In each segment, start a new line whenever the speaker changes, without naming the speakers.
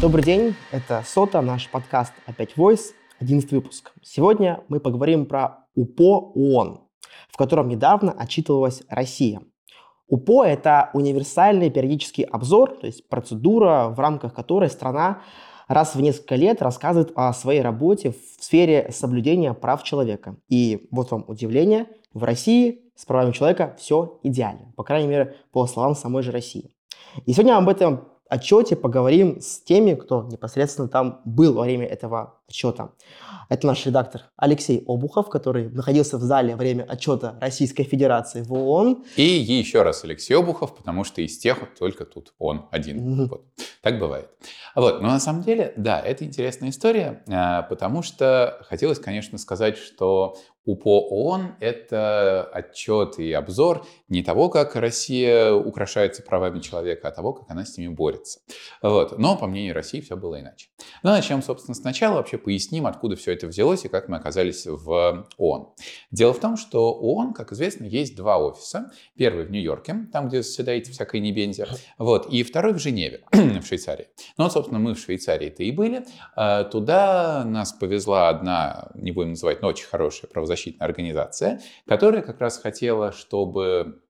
Добрый день, это Сота, наш подкаст «Опять Voice», 11 выпуск. Сегодня мы поговорим про УПО ООН, в котором недавно отчитывалась Россия. УПО – это универсальный периодический обзор, то есть процедура, в рамках которой страна раз в несколько лет рассказывает о своей работе в сфере соблюдения прав человека. И вот вам удивление, в России с правами человека все идеально, по крайней мере, по словам самой же России. И сегодня об этом отчете поговорим с теми, кто непосредственно там был во время этого отчета. Это наш редактор Алексей Обухов, который находился в зале во время отчета Российской Федерации в ООН.
И еще раз Алексей Обухов, потому что из тех вот только тут он один. Mm-hmm. Вот. Так бывает. Вот. Но на самом деле, да, это интересная история, а, потому что хотелось, конечно, сказать, что УПО ООН — это отчет и обзор не того, как Россия украшается правами человека, а того, как она с ними борется. Вот. Но, по мнению России, все было иначе. Но начнем, собственно, сначала. Вообще поясним, откуда все это взялось и как мы оказались в ООН. Дело в том, что ООН, как известно, есть два офиса. Первый в Нью-Йорке, там, где заседаете всякой небензе, вот, и второй в Женеве, в Швейцарии. Ну, вот, собственно, мы в Швейцарии-то и были. А, туда нас повезла одна, не будем называть, но очень хорошая правозащитная правозащитная организация, которая как раз хотела, чтобы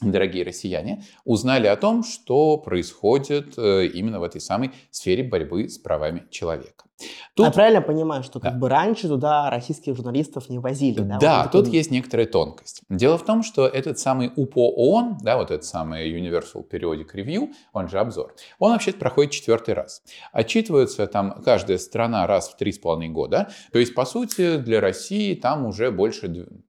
дорогие россияне, узнали о том, что происходит э, именно в этой самой сфере борьбы с правами человека.
Тут... Я правильно понимаю, что как да. бы раньше туда российских журналистов не возили?
Да, да вот тут такой... есть некоторая тонкость. Дело в том, что этот самый УПО ООН, да, вот этот самый Universal Periodic Review, он же обзор, он вообще проходит четвертый раз. Отчитывается там каждая страна раз в три с половиной года. То есть, по сути, для России там уже больше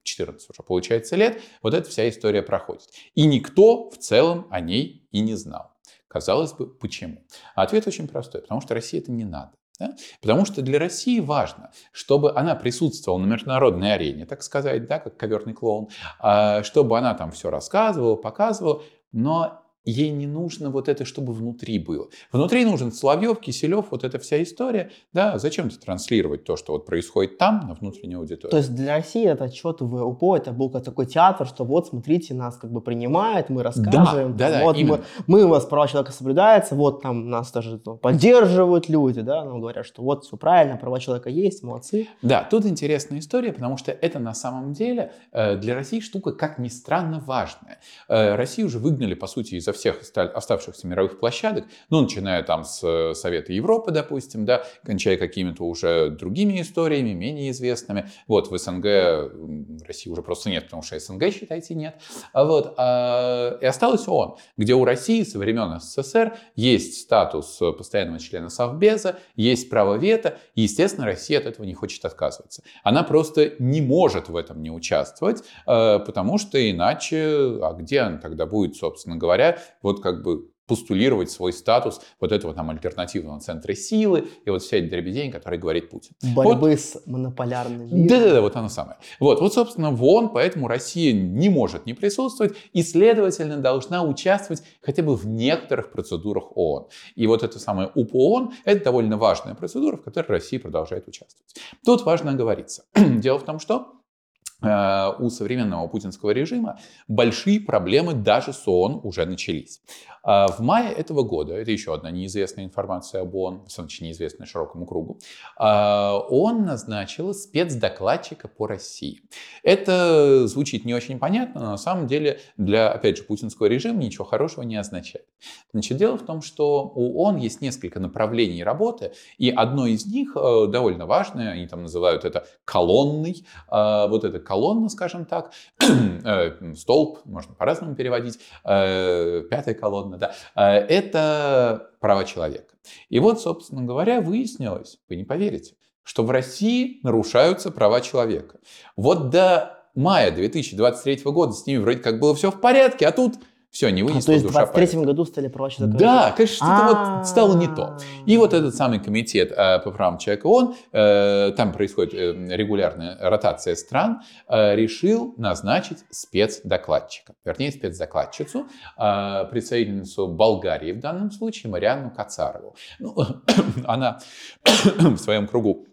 14 уже получается лет вот эта вся история проходит. И никто в целом о ней и не знал. Казалось бы, почему? А ответ очень простой. Потому что России это не надо. Да? Потому что для России важно, чтобы она присутствовала на международной арене, так сказать, да, как коверный клоун, а, чтобы она там все рассказывала, показывала, но Ей не нужно вот это, чтобы внутри было. Внутри нужен Соловьев, Киселев, вот эта вся история. Да, зачем ты транслировать то, что вот происходит там, на внутренней аудитории?
То есть для России этот отчет в УПО, это был такой театр, что вот, смотрите, нас как бы принимают, мы расскажем. Да, да, вот да, мы, мы, у вас права человека соблюдаются, вот там нас даже ну, поддерживают люди, да, нам говорят, что вот все правильно, права человека есть, молодцы.
Да, тут интересная история, потому что это на самом деле э, для России штука, как ни странно, важная. Э, Россию уже выгнали, по сути, из всех оставшихся мировых площадок, ну, начиная там с э, Совета Европы, допустим, да, кончая какими-то уже другими историями, менее известными. Вот в СНГ России уже просто нет, потому что СНГ, считайте, нет. А вот, а, и осталось ООН, где у России со времен СССР есть статус постоянного члена Совбеза, есть право вето, и, естественно, Россия от этого не хочет отказываться. Она просто не может в этом не участвовать, э, потому что иначе, а где она тогда будет, собственно говоря, вот как бы постулировать свой статус вот этого там альтернативного центра силы и вот вся эта дребедень, которой говорит Путин.
Борьбы вот. с монополярным
Да-да-да, вот оно самое. Вот, вот, собственно, вон, поэтому Россия не может не присутствовать и, следовательно, должна участвовать хотя бы в некоторых процедурах ООН. И вот это самое УПООН – это довольно важная процедура, в которой Россия продолжает участвовать. Тут важно оговориться. Дело в том, что у современного путинского режима большие проблемы даже с ООН уже начались. А в мае этого года, это еще одна неизвестная информация об ООН, в неизвестная широкому кругу, а, ООН назначила спецдокладчика по России. Это звучит не очень понятно, но на самом деле для, опять же, путинского режима ничего хорошего не означает. Значит, дело в том, что у ООН есть несколько направлений работы, и одно из них э, довольно важное, они там называют это колонной, а, вот эта колонна, скажем так, э, столб, можно по-разному переводить, э, пятая колонна, да, а, это права человека. И вот, собственно говоря, выяснилось, вы не поверите, что в России нарушаются права человека. Вот до мая 2023 года с ними вроде как было все в порядке, а тут все, не вынесло а,
То есть в 23 году стали права человека?
Да, конечно, что-то вот стало не то. И вот этот самый комитет э, по правам человека ООН, э, там происходит э, регулярная ротация стран, решил назначить спецдокладчика, вернее спецдокладчицу, представительницу Болгарии в данном случае, Марианну Кацарову. Ну, она в своем кругу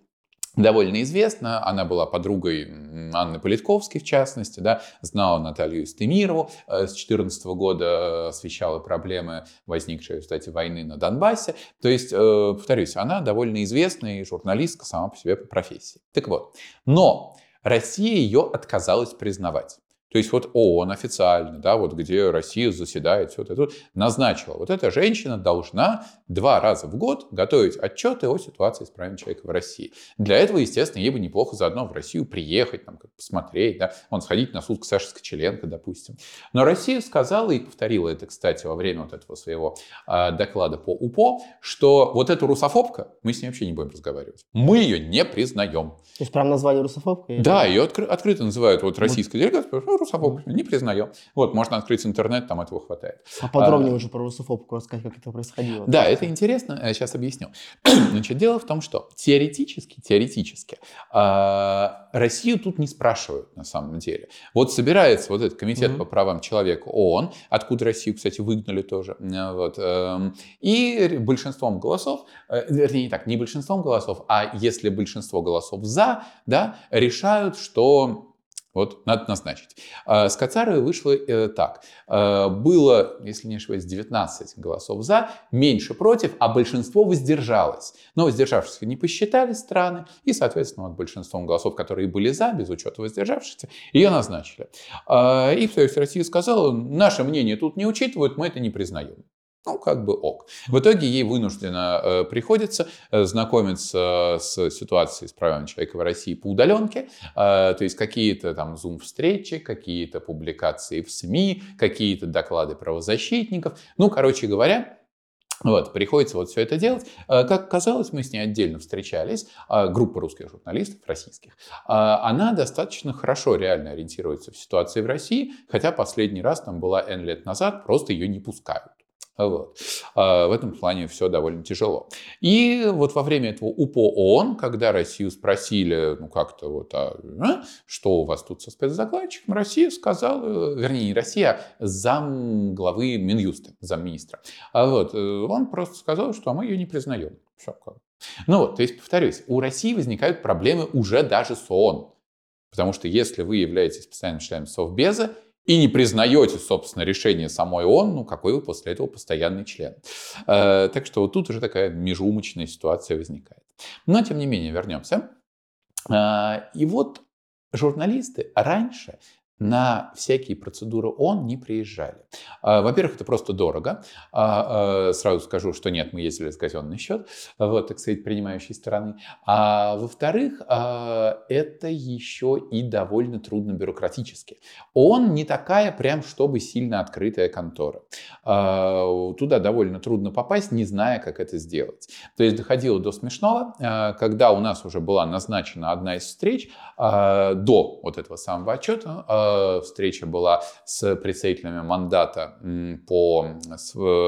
довольно известна. Она была подругой Анны Политковской, в частности, да, знала Наталью Истемирову, с 2014 года освещала проблемы, возникшие, кстати, войны на Донбассе. То есть, повторюсь, она довольно известная журналистка сама по себе по профессии. Так вот, но Россия ее отказалась признавать. То есть вот ООН официально, да, вот где Россия заседает, все это назначила. Вот эта женщина должна два раза в год готовить отчеты о ситуации с правами человека в России. Для этого, естественно, ей бы неплохо заодно в Россию приехать, там, как посмотреть, да, он сходить на суд к Саше Скочеленко, допустим. Но Россия сказала и повторила это, кстати, во время вот этого своего э, доклада по УПО, что вот эту русофобка, мы с ней вообще не будем разговаривать. Мы ее не признаем. То
есть прям назвали русофобкой?
Да, ее откры- открыто называют вот российская делегация, русофобку не признаем. Вот, можно открыть интернет, там этого хватает.
А подробнее а, уже про русофобку рассказать, как это происходило.
Да, это интересно, я сейчас объясню. Значит, дело в том, что теоретически, теоретически, а, Россию тут не спрашивают на самом деле. Вот собирается вот этот комитет mm-hmm. по правам человека ООН, откуда Россию, кстати, выгнали тоже, э, вот, эм, и большинством голосов, э, вернее, не так, не большинством голосов, а если большинство голосов за, да, решают, что вот, надо назначить. А, с Кацаровой вышло э, так. А, было, если не ошибаюсь, 19 голосов за, меньше против, а большинство воздержалось. Но воздержавшихся не посчитали страны, и, соответственно, вот большинством голосов, которые были за, без учета воздержавшихся, ее назначили. А, и в Союз России сказала, наше мнение тут не учитывают, мы это не признаем. Ну, как бы ок. В итоге ей вынужденно э, приходится э, знакомиться с ситуацией с правами человека в России по удаленке, э, то есть какие-то там зум-встречи, какие-то публикации в СМИ, какие-то доклады правозащитников. Ну, короче говоря, вот, приходится вот все это делать. Э, как оказалось, мы с ней отдельно встречались, э, группа русских журналистов, российских. Э, она достаточно хорошо реально ориентируется в ситуации в России, хотя последний раз там была N лет назад, просто ее не пускают. Вот. А в этом плане все довольно тяжело. И вот во время этого УПО ООН, когда Россию спросили, ну как-то вот, а, а, что у вас тут со спецдокладчиком, Россия сказала, вернее, не Россия, а зам главы Минюста, замминистра. А вот, э, он просто сказал, что мы ее не признаем. Все. Ну вот, то есть, повторюсь, у России возникают проблемы уже даже с ООН. Потому что если вы являетесь постоянным членом Совбеза, и не признаете, собственно, решение самой ООН, ну какой вы после этого постоянный член. Э, так что вот тут уже такая межумочная ситуация возникает. Но, тем не менее, вернемся. Э, и вот журналисты раньше на всякие процедуры ООН не приезжали. А, во-первых, это просто дорого. А, а, сразу скажу, что нет, мы ездили с казенный счет, вот, так сказать, принимающей стороны. А во-вторых, это еще и довольно трудно бюрократически. ООН не такая прям, чтобы сильно открытая контора. Туда довольно трудно попасть, не зная, как это сделать. То есть доходило до смешного, когда у нас уже была назначена одна из встреч до вот этого самого отчета, встреча была с представителями мандата по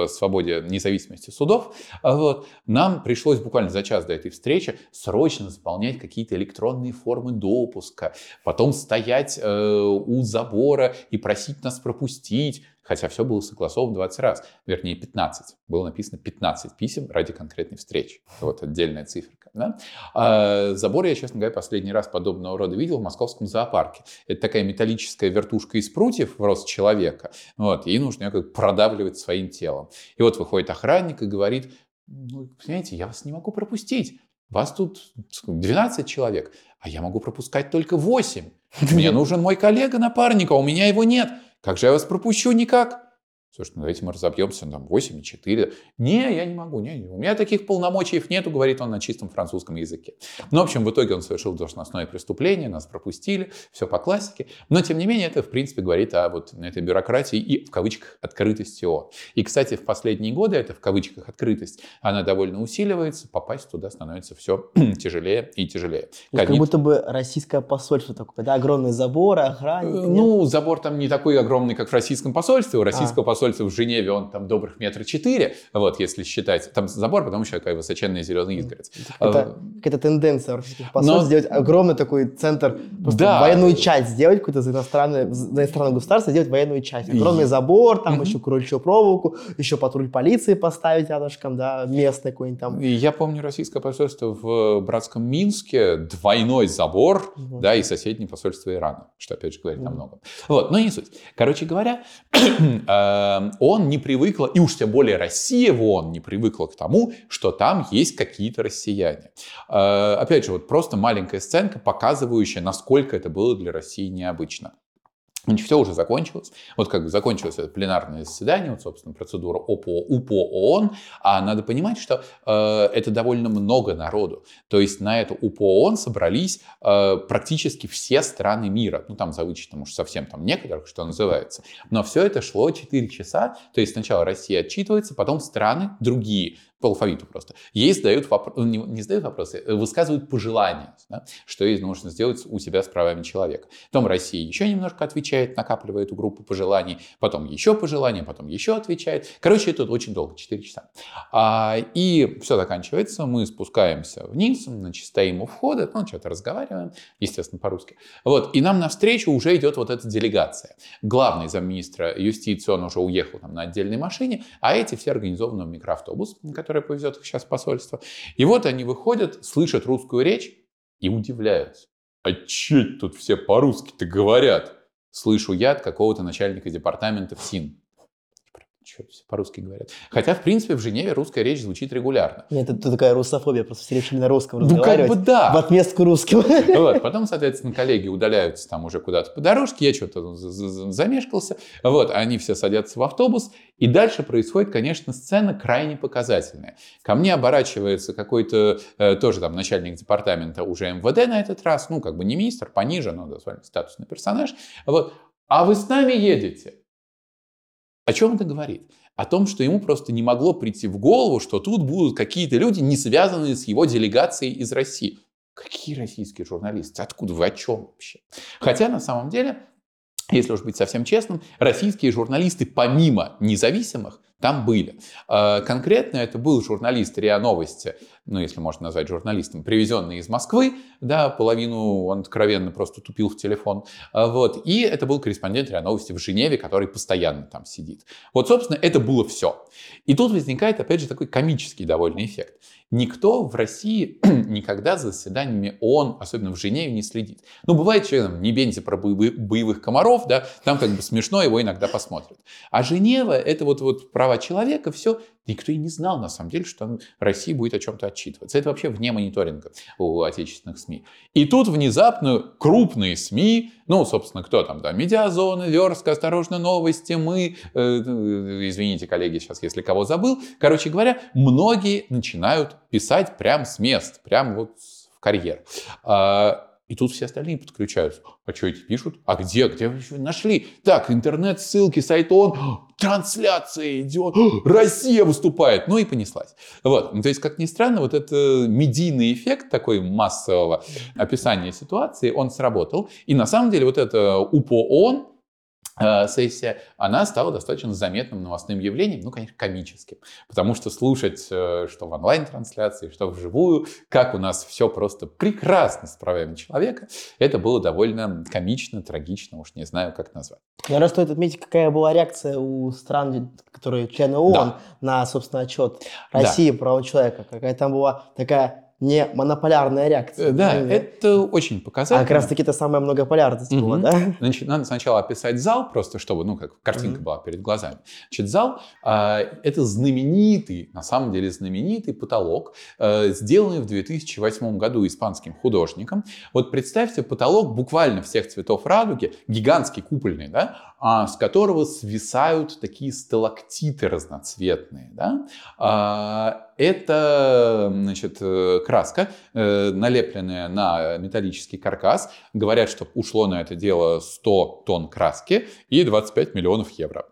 свободе независимости судов. Вот. Нам пришлось буквально за час до этой встречи срочно заполнять какие-то электронные формы допуска, потом стоять э, у забора и просить нас пропустить, хотя все было согласовано 20 раз, вернее 15. Было написано 15 писем ради конкретной встречи. Вот отдельная циферка. Да? А забор я, честно говоря, последний раз подобного рода видел в московском зоопарке. Это такая металлическая вертушка из прутьев в рост человека, вот, и нужно ее как продавливать своим телом. И вот выходит охранник и говорит, ну, понимаете, я вас не могу пропустить. Вас тут 12 человек, а я могу пропускать только 8. Мне нужен мой коллега-напарник, а у меня его нет. Как же я вас пропущу? Никак. Слушай, ну давайте мы разобьемся, там 8,4. Не, я не могу, не, не, у меня таких полномочий нету, говорит он на чистом французском языке. Ну, в общем, в итоге он совершил должностное преступление, нас пропустили, все по классике. Но, тем не менее, это, в принципе, говорит о вот этой бюрократии и, в кавычках, открытости ООН. И, кстати, в последние годы эта, в кавычках, открытость, она довольно усиливается, попасть туда становится все тяжелее и тяжелее.
Как, будто бы российское посольство такое, да, огромный забор, охранник.
Ну, забор там не такой огромный, как в российском посольстве. У российского а. посольства посольство в Женеве, он там добрых метра четыре, вот, если считать, там забор, потом еще такая высоченная зеленая изгородь.
Это какая-то тенденция российских посольств Но... сделать огромный такой центр, да. военную часть сделать какую-то за иностранное, за иностранное государство, сделать военную часть. Огромный забор, там еще кроличью проволоку, еще патруль полиции поставить рядышком, да, местный какой-нибудь там.
Я помню российское посольство в братском Минске, двойной забор, угу. да, и соседнее посольство Ирана, что опять же говорит угу. намного. Вот, но не суть. Короче говоря, э, он не привыкла, и уж тем более Россия в ООН не привыкла к тому, что там есть какие-то россияне. Э, опять же, вот просто маленькая сценка, показывающая, насколько это было для России необычно. Значит, все уже закончилось. Вот как бы закончилось это пленарное заседание, вот, собственно, процедура ОПО, УПО ООН. А надо понимать, что э, это довольно много народу. То есть на эту УПО ООН собрались э, практически все страны мира. Ну, там за вычетом уж совсем там некоторых, что называется. Но все это шло 4 часа. То есть сначала Россия отчитывается, потом страны другие по алфавиту просто. Ей задают вопросы, не, не задают вопросы, э, высказывают пожелания, да, что ей нужно сделать у себя с правами человека. Потом Россия еще немножко отвечает, накапливает эту группу пожеланий, потом еще пожелания, потом еще отвечает. Короче, это очень долго, 4 часа. А, и все заканчивается, мы спускаемся вниз, значит, стоим у входа, ну, что-то разговариваем, естественно, по-русски. Вот, и нам навстречу уже идет вот эта делегация. Главный замминистра юстиции, он уже уехал там на отдельной машине, а эти все организованы в микроавтобус, который которое повезет их сейчас в посольство. И вот они выходят, слышат русскую речь и удивляются. А че тут все по-русски-то говорят? Слышу я от какого-то начальника департамента в СИН что все по-русски говорят. Хотя, в принципе, в Женеве русская речь звучит регулярно.
Нет, это такая русофобия, просто все решили на русском ну, разговаривать.
как бы да.
В отместку русским.
Вот, потом, соответственно, коллеги удаляются там уже куда-то по дорожке, я что-то замешкался, вот, они все садятся в автобус, и дальше происходит, конечно, сцена крайне показательная. Ко мне оборачивается какой-то э, тоже там начальник департамента уже МВД на этот раз, ну, как бы не министр, пониже, но довольно статусный персонаж, вот, а вы с нами едете? О чем это говорит? О том, что ему просто не могло прийти в голову, что тут будут какие-то люди, не связанные с его делегацией из России. Какие российские журналисты? Откуда вы? О чем вообще? Хотя на самом деле, если уж быть совсем честным, российские журналисты помимо независимых там были. А, конкретно это был журналист РИА Новости, ну, если можно назвать журналистом, привезенный из Москвы, да, половину он откровенно просто тупил в телефон, а, вот, и это был корреспондент РИА Новости в Женеве, который постоянно там сидит. Вот, собственно, это было все. И тут возникает, опять же, такой комический довольно эффект. Никто в России никогда за заседаниями ООН, особенно в Женеве, не следит. Ну, бывает, что там, не бенте про боевых комаров, да, там как бы смешно, его иногда посмотрят. А Женева — это вот, вот права человека, все, никто и не знал, на самом деле, что Россия будет о чем-то отчитываться. Это вообще вне мониторинга у отечественных СМИ. И тут внезапно крупные СМИ, ну, собственно, кто там, да, Медиазона, Верска, Осторожно, Новости, мы, э, извините, коллеги, сейчас, если кого забыл. Короче говоря, многие начинают писать прямо с мест, прямо вот в карьер. И тут все остальные подключаются. А что эти пишут? А где? Где вы еще нашли? Так, интернет, ссылки, сайт ООН, трансляция идет, Россия выступает. Ну и понеслась. Вот. То есть, как ни странно, вот этот медийный эффект такой массового описания ситуации, он сработал. И на самом деле вот это УПО ООН, Э, сессия, она стала достаточно заметным новостным явлением, ну, конечно, комическим. Потому что слушать, э, что в онлайн-трансляции, что вживую, как у нас все просто прекрасно с правами человека, это было довольно комично, трагично, уж не знаю, как назвать.
Наверное, стоит отметить, какая была реакция у стран, которые члены ООН, да. на, собственно, отчет России да. права человека. Какая там была такая не монополярная реакция.
Э, да, да, это очень показательно.
А как раз таки это самая многополярность угу. была, да?
Значит, надо сначала описать зал, просто чтобы, ну, как картинка угу. была перед глазами. Значит, зал э, это знаменитый, на самом деле знаменитый потолок, э, сделанный в 2008 году испанским художником. Вот представьте потолок буквально всех цветов радуги, гигантский купольный, да, с которого свисают такие сталактиты разноцветные, да. А, это значит, э, краска, э, налепленная на металлический каркас. Говорят, что ушло на это дело 100 тонн краски и 25 миллионов евро.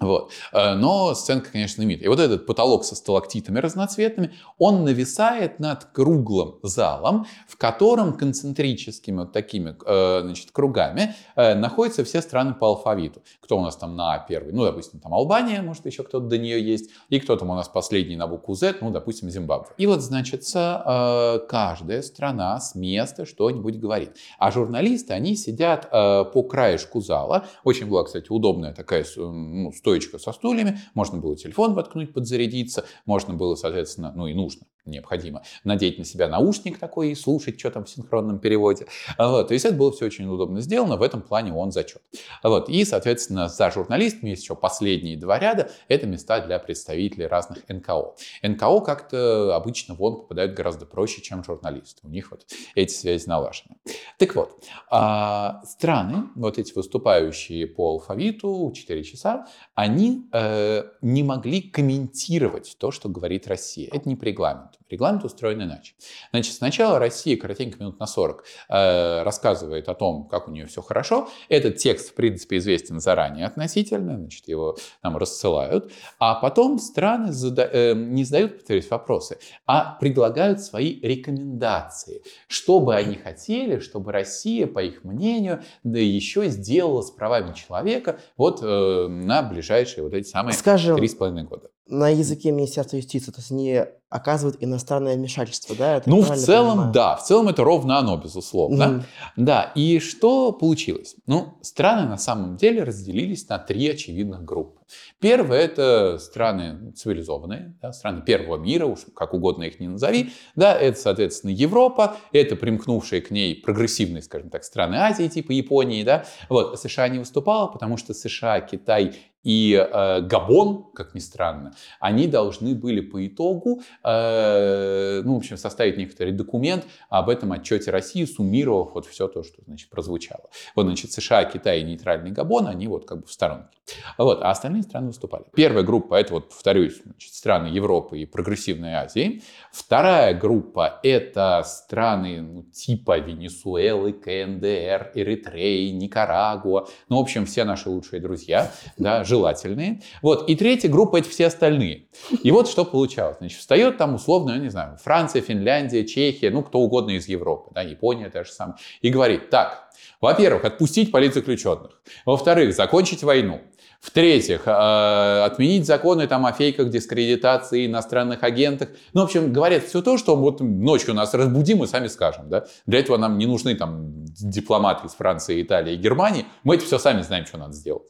Вот. Э, но сценка, конечно, имеет. И вот этот потолок со сталактитами разноцветными, он нависает над круглым залом, в котором концентрическими вот такими э, значит, кругами э, находятся все страны по алфавиту. Кто у нас там на первый? Ну, допустим, там Албания, может, еще кто-то до нее есть. И кто там у нас последний на букву Z? Ну, допустим, Зимбабве. И вот, значит, каждая страна с места что-нибудь говорит. А журналисты, они сидят по краешку зала. Очень была, кстати, удобная такая ну, стоечка со стульями, можно было телефон воткнуть, подзарядиться, можно было, соответственно, ну и нужно необходимо надеть на себя наушник такой и слушать, что там в синхронном переводе. Вот. То есть это было все очень удобно сделано, в этом плане он зачет. Вот. И, соответственно, за журналистами есть еще последние два ряда, это места для представителей разных НКО. НКО как-то обычно вон попадают гораздо проще, чем журналисты. У них вот эти связи налажены. Так вот, а, страны, вот эти выступающие по алфавиту 4 часа, они э, не могли комментировать то, что говорит Россия. Это не по регламенту. Регламент устроен иначе. Значит, сначала Россия, коротенько минут на 40, э, рассказывает о том, как у нее все хорошо. Этот текст, в принципе, известен заранее относительно, значит, его нам рассылают. А потом страны зада- э, не задают, повторюсь, вопросы, а предлагают свои рекомендации. Что бы они хотели, чтобы Россия, по их мнению, да еще сделала с правами человека вот э, на ближайшие вот эти самые три с половиной года
на языке Министерства юстиции, то есть они оказывают иностранное вмешательство, да?
Это ну, в целом, понимаю? да, в целом это ровно оно, безусловно. Mm-hmm. Да, и что получилось? Ну, страны на самом деле разделились на три очевидных группы. Первое – это страны цивилизованные, да, страны первого мира, уж как угодно их не назови. Да, это, соответственно, Европа, это примкнувшие к ней прогрессивные, скажем так, страны Азии, типа Японии. Да. Вот, США не выступала, потому что США, Китай и э, Габон, как ни странно, они должны были по итогу, э, ну, в общем, составить некоторый документ об этом отчете России, суммировав вот все то, что, значит, прозвучало. Вот, значит, США, Китай и нейтральный Габон, они вот как бы в сторонке. Вот, а остальные страны выступали. Первая группа, это вот, повторюсь, значит, страны Европы и прогрессивной Азии. Вторая группа, это страны ну, типа Венесуэлы, КНДР, Эритреи, Никарагуа, ну, в общем, все наши лучшие друзья, да, желательные. Вот. И третья группа — это все остальные. И вот что получалось. Значит, встает там условно, я не знаю, Франция, Финляндия, Чехия, ну, кто угодно из Европы, да, Япония та же самая, и говорит, так, во-первых, отпустить политзаключенных. Во-вторых, закончить войну. В-третьих, э, отменить законы там, о фейках, дискредитации, иностранных агентах. Ну, в общем, говорят все то, что вот ночью нас разбудим и сами скажем. Да? Для этого нам не нужны там, дипломаты из Франции, Италии и Германии. Мы это все сами знаем, что надо сделать.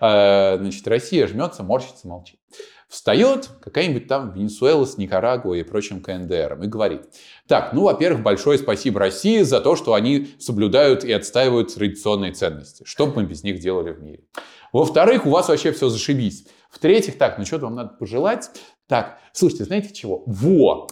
Э, значит, Россия жмется, морщится, молчит. Встает какая-нибудь там Венесуэла с Никарагуа и прочим КНДР и говорит, так, ну, во-первых, большое спасибо России за то, что они соблюдают и отстаивают традиционные ценности. Что бы мы без них делали в мире? Во-вторых, у вас вообще все зашибись. В-третьих, так, ну что-то вам надо пожелать. Так, слушайте, знаете чего? Во!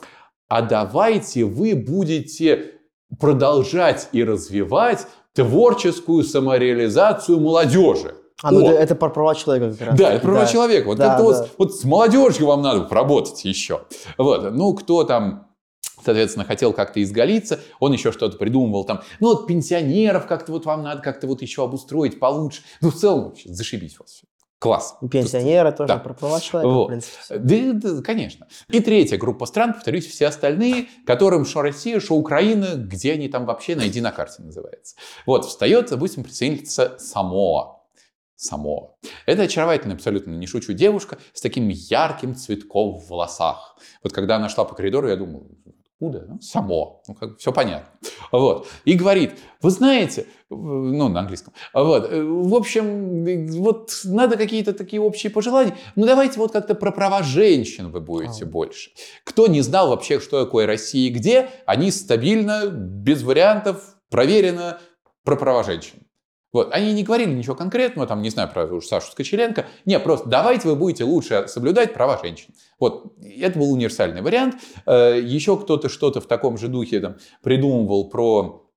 А давайте вы будете продолжать и развивать творческую самореализацию молодежи.
А, ну это, это про права человека как раз.
Да, это права да. человека. Вот, да, да. Вот, вот с молодежью вам надо поработать еще. Вот. Ну, кто там соответственно, хотел как-то изгалиться, он еще что-то придумывал там, ну вот пенсионеров как-то вот вам надо как-то вот еще обустроить получше. Ну, в целом, вообще, зашибись у вас все. Класс.
Пенсионеры тоже да. про права человека, вот. в принципе.
Да, да, конечно. И третья группа стран, повторюсь, все остальные, которым что Россия, что Украина, где они там вообще, найди на карте называется. Вот, встает, допустим, представительница Самоа. Самоа. Это очаровательная, абсолютно не шучу, девушка с таким ярким цветком в волосах. Вот когда она шла по коридору, я думал, откуда? Ну, само. Ну, как бы все понятно. Вот. И говорит, вы знаете, ну, на английском, вот, в общем, вот надо какие-то такие общие пожелания, ну, давайте вот как-то про права женщин вы будете oh. больше. Кто не знал вообще, что такое Россия и где, они стабильно, без вариантов, проверено про права женщин. Вот. Они не говорили ничего конкретного, там, не знаю, про Сашу Скочеленко. Не, просто давайте вы будете лучше соблюдать права женщин. Вот. Это был универсальный вариант. Э, Еще кто-то что-то в таком же духе там, придумывал про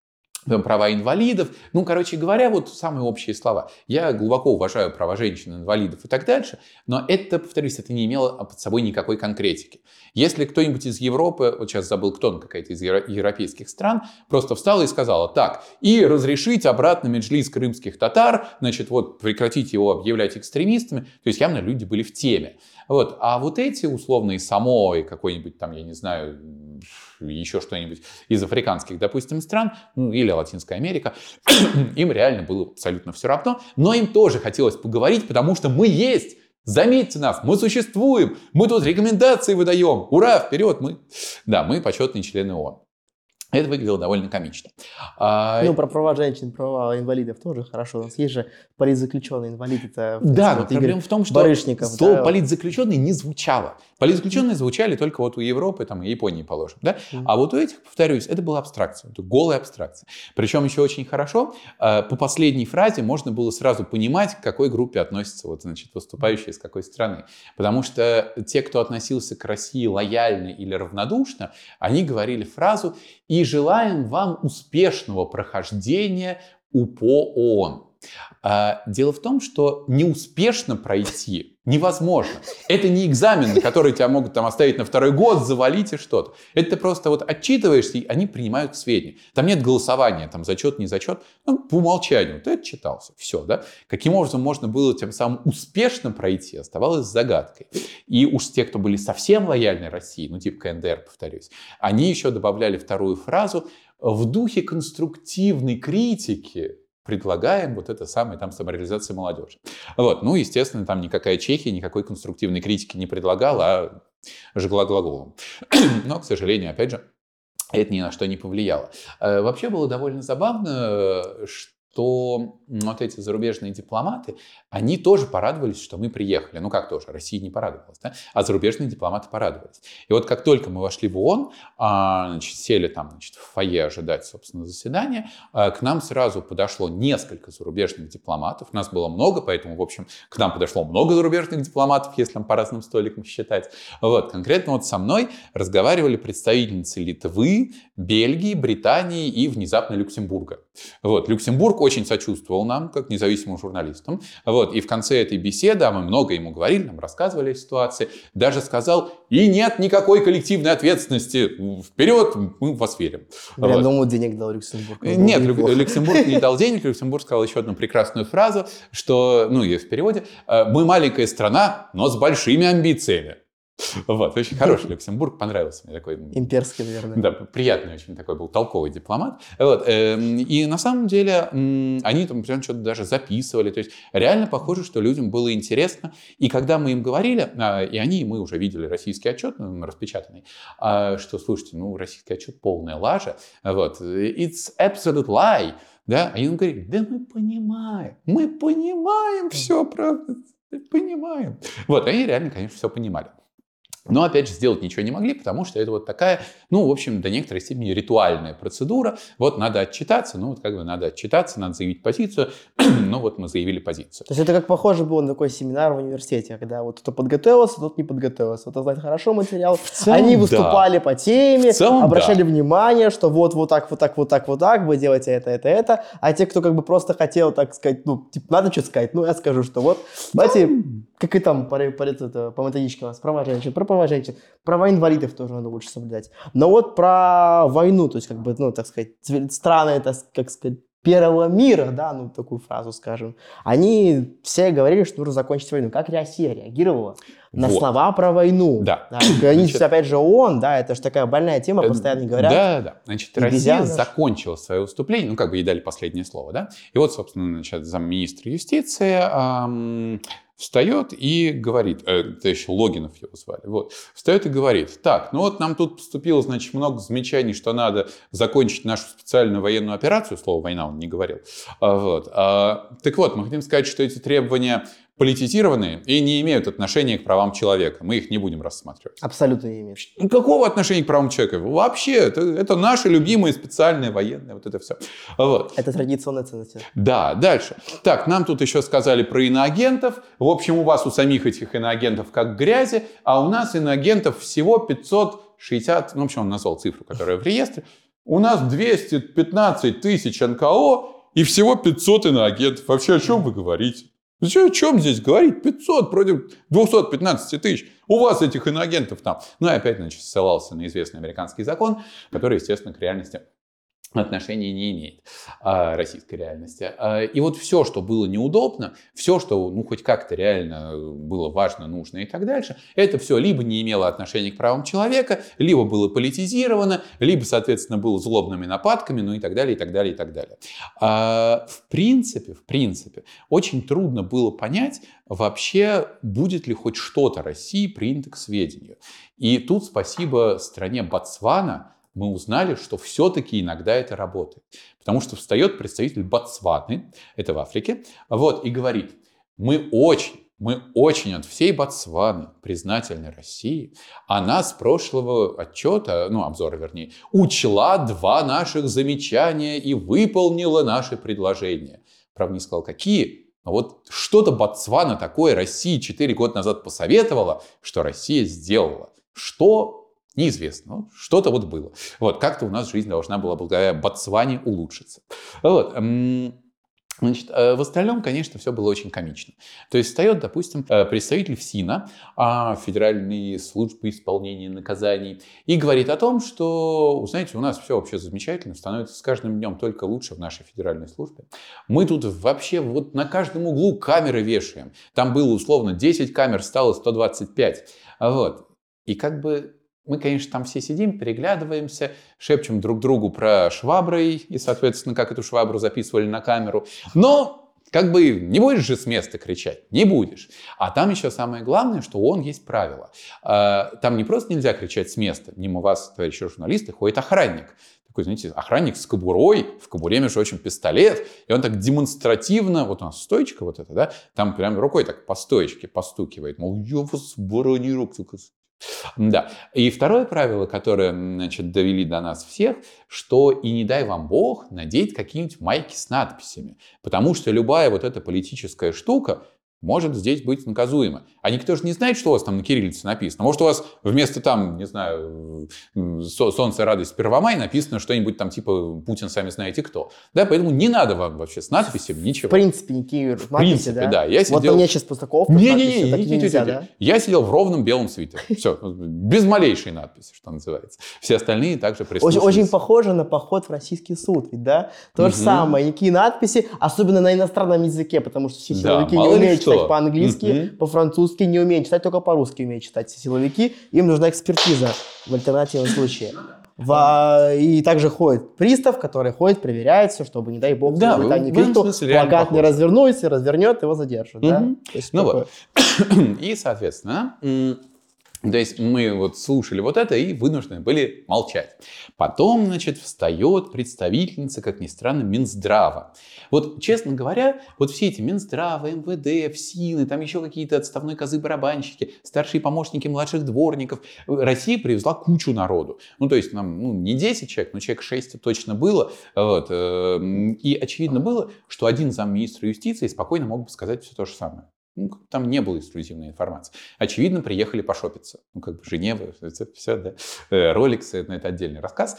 там, права инвалидов. Ну, короче говоря, вот самые общие слова. Я глубоко уважаю права женщин, инвалидов и так дальше, но это, повторюсь, это не имело под собой никакой конкретики. Если кто-нибудь из Европы, вот сейчас забыл, кто он, какая-то из европейских стран, просто встала и сказала, так, и разрешить обратно меджлис крымских татар, значит, вот прекратить его объявлять экстремистами, то есть явно люди были в теме. Вот. А вот эти условные самой какой-нибудь там, я не знаю, еще что-нибудь из африканских, допустим, стран, ну, или Латинская Америка, им реально было абсолютно все равно, но им тоже хотелось поговорить, потому что мы есть, Заметьте нас, мы существуем, мы тут рекомендации выдаем. Ура, вперед, мы. Да, мы почетные члены ООН. Это выглядело довольно комично.
А, ну, про права женщин, права инвалидов тоже хорошо. У нас есть же политзаключенный инвалид. Это,
да, но проблема в том, что Барышников, слово да. политзаключенный не звучало. Политзаключенные звучали только вот у Европы там, и Японии, положим. Да? А вот у этих, повторюсь, это была абстракция, это голая абстракция. Причем еще очень хорошо, а, по последней фразе можно было сразу понимать, к какой группе относятся вот, значит, выступающие из какой страны. Потому что те, кто относился к России лояльно или равнодушно, они говорили фразу «и желаем вам успешного прохождения УПО ООН». А, дело в том, что неуспешно пройти невозможно. Это не экзамен, который тебя могут там оставить на второй год, завалить и что-то. Это ты просто вот отчитываешься, и они принимают к сведению. Там нет голосования, там зачет, не зачет. Ну, по умолчанию. Ты отчитался. Все, да? Каким образом можно было тем самым успешно пройти, оставалось загадкой. И уж те, кто были совсем лояльны России, ну типа КНДР, повторюсь, они еще добавляли вторую фразу в духе конструктивной критики предлагаем вот это самое там самореализация молодежи. Вот. Ну, естественно, там никакая Чехия никакой конструктивной критики не предлагала, а жгла глаголом. Но, к сожалению, опять же, это ни на что не повлияло. Э, вообще было довольно забавно, что то вот эти зарубежные дипломаты, они тоже порадовались, что мы приехали. Ну как тоже, Россия не порадовалась, да? а зарубежные дипломаты порадовались. И вот как только мы вошли в ООН, а, значит, сели там значит, в фойе ожидать, собственно, заседания, а, к нам сразу подошло несколько зарубежных дипломатов. Нас было много, поэтому, в общем, к нам подошло много зарубежных дипломатов, если там по разным столикам считать. Вот, конкретно вот со мной разговаривали представительницы Литвы, Бельгии, Британии и внезапно Люксембурга. Вот, Люксембург очень сочувствовал нам, как независимым журналистам. Вот, и в конце этой беседы, а мы много ему говорили, нам рассказывали о ситуации, даже сказал, и нет никакой коллективной ответственности, вперед, мы вас верим.
Я вот. думаю, денег дал Люксембург.
Нет, Люксембург не дал денег, Люксембург сказал еще одну прекрасную фразу, что, ну, ее в переводе, «Э, мы маленькая страна, но с большими амбициями. Вот, очень хороший Люксембург, понравился мне такой.
Имперский, наверное.
Да, приятный очень такой был толковый дипломат. Вот, эм, и на самом деле они там прям что-то даже записывали. То есть реально похоже, что людям было интересно. И когда мы им говорили, а, и они, мы уже видели российский отчет, ну, распечатанный, а, что, слушайте, ну, российский отчет полная лажа. Вот, it's absolute lie. Да, они нам говорили, да мы понимаем, мы понимаем все, правда, понимаем. Вот, они реально, конечно, все понимали. Но, опять же, сделать ничего не могли, потому что это вот такая, ну, в общем, до некоторой степени ритуальная процедура. Вот надо отчитаться, ну, вот как бы надо отчитаться, надо заявить позицию. ну, вот мы заявили позицию.
То есть это как похоже было на такой семинар в университете, когда вот кто подготовился, тот не подготовился. Кто знает хорошо материал. Целом, Они выступали да. по теме, целом, обращали да. внимание, что вот, вот так, вот так, вот так, вот так, вы делаете это, это, это. А те, кто как бы просто хотел, так сказать, ну, типа, надо что сказать, ну, я скажу, что вот, давайте, как и там по, по, по, по методичке у нас, права женщин, права женщин, права инвалидов тоже надо лучше соблюдать. Но вот про войну, то есть, как бы, ну, так сказать, страны, это, как сказать, первого мира, да, ну такую фразу скажем, они все говорили, что нужно закончить войну. Как Россия реагировала на вот. слова про войну?
Да.
да. Они, Значит, опять же, ООН, да, это же такая больная тема, э, постоянно говорят.
Да, да. Значит, Россия закончила свое выступление, ну, как бы ей дали последнее слово, да. И вот, собственно, значит, замминистра юстиции эм, встает и говорит, э, это еще Логинов его звали, вот, встает и говорит, так, ну вот нам тут поступило, значит, много замечаний, что надо закончить нашу специальную военную операцию, слово «война» он не говорил, а, вот, а, так вот, мы хотим сказать, что эти требования политизированные и не имеют отношения к правам человека. Мы их не будем рассматривать.
Абсолютно не имеют.
Какого отношения к правам человека? Вообще, это, это наши любимые специальные военные, вот это все. Вот.
Это традиционная ценность.
Да, дальше. Так, нам тут еще сказали про иноагентов. В общем, у вас у самих этих иноагентов как грязи, а у нас иноагентов всего 560, ну, в общем, он назвал цифру, которая в реестре, у нас 215 тысяч НКО и всего 500 иноагентов. Вообще о чем вы говорите? О чем здесь говорить? 500 против 215 тысяч. У вас этих иноагентов там. Ну и опять, значит, ссылался на известный американский закон, который, естественно, к реальности отношения не имеет а, российской реальности. А, и вот все, что было неудобно, все, что ну, хоть как-то реально было важно, нужно и так дальше, это все либо не имело отношения к правам человека, либо было политизировано, либо, соответственно, было злобными нападками, ну и так далее, и так далее, и так далее. А, в принципе, в принципе, очень трудно было понять вообще, будет ли хоть что-то России принято к сведению. И тут спасибо стране Ботсвана, мы узнали, что все-таки иногда это работает. Потому что встает представитель Ботсваны, это в Африке, вот, и говорит, мы очень, мы очень от всей Ботсваны признательны России. Она с прошлого отчета, ну, обзора вернее, учла два наших замечания и выполнила наши предложения. Правда, не сказал, какие, но вот что-то Ботсвана такое России 4 года назад посоветовала, что Россия сделала. Что Неизвестно. Ну, что-то вот было. Вот, как-то у нас жизнь должна была благодаря Ботсване улучшиться. Вот. Значит, э, в остальном, конечно, все было очень комично. То есть встает, допустим, э, представитель ФСИНа, а, Федеральной службы исполнения наказаний, и говорит о том, что, знаете, у нас все вообще замечательно, становится с каждым днем только лучше в нашей федеральной службе. Мы тут вообще вот на каждом углу камеры вешаем. Там было условно 10 камер, стало 125. Вот. И как бы мы, конечно, там все сидим, переглядываемся, шепчем друг другу про швабры и, соответственно, как эту швабру записывали на камеру. Но как бы не будешь же с места кричать, не будешь. А там еще самое главное, что он есть правило. А, там не просто нельзя кричать с места, мимо вас, товарищи журналисты, ходит охранник. Такой, знаете, охранник с кобурой, в кобуре, между прочим, пистолет, и он так демонстративно, вот у нас стоечка вот эта, да, там прям рукой так по стоечке постукивает, мол, я вас бронирую, да. И второе правило, которое значит, довели до нас всех, что и не дай вам Бог надеть какие-нибудь майки с надписями. Потому что любая вот эта политическая штука, может здесь быть наказуемо. А никто же не знает, что у вас там на кириллице написано. Может, у вас вместо там, не знаю, «Солнце, радость, Первомай» написано что-нибудь там типа «Путин, сами знаете кто». Да, поэтому не надо вам вообще с надписями ничего.
В принципе, никакие надписи, В принципе, да?
да. Я
сидел... Вот меня сейчас Пустаковка
не, не, не, не, не, нельзя, да? Я сидел в ровном белом свитере. Все, без малейшей надписи, что называется. Все остальные также
прислушались. Очень, очень похоже на поход в российский суд, ведь, да? То же самое, никакие надписи, особенно на иностранном языке, потому что все силовики не умеют читать по-английски, mm-hmm. по-французски не умеют читать, только по-русски умеют читать силовики. Им нужна экспертиза в альтернативном случае. В, и также ходит пристав, который ходит, проверяет все, чтобы, не дай бог,
да, в,
не крикнул, плакат не развернулся, развернет, его задержат. Mm-hmm. Да?
ну вот. И, соответственно, то есть мы вот слушали вот это и вынуждены были молчать. Потом, значит, встает представительница, как ни странно, Минздрава. Вот, честно говоря, вот все эти Минздрава, МВД, ФСИНы, там еще какие-то отставные козы-барабанщики, старшие помощники младших дворников. Россия привезла кучу народу. Ну, то есть нам ну, не 10 человек, но человек 6 точно было. Вот. Эм, и очевидно было, что один замминистра юстиции спокойно мог бы сказать все то же самое. Ну, там не было эксклюзивной информации. Очевидно, приехали пошопиться. Ну, как бы Женева, это все, да. Э, Роликсы, это отдельный рассказ.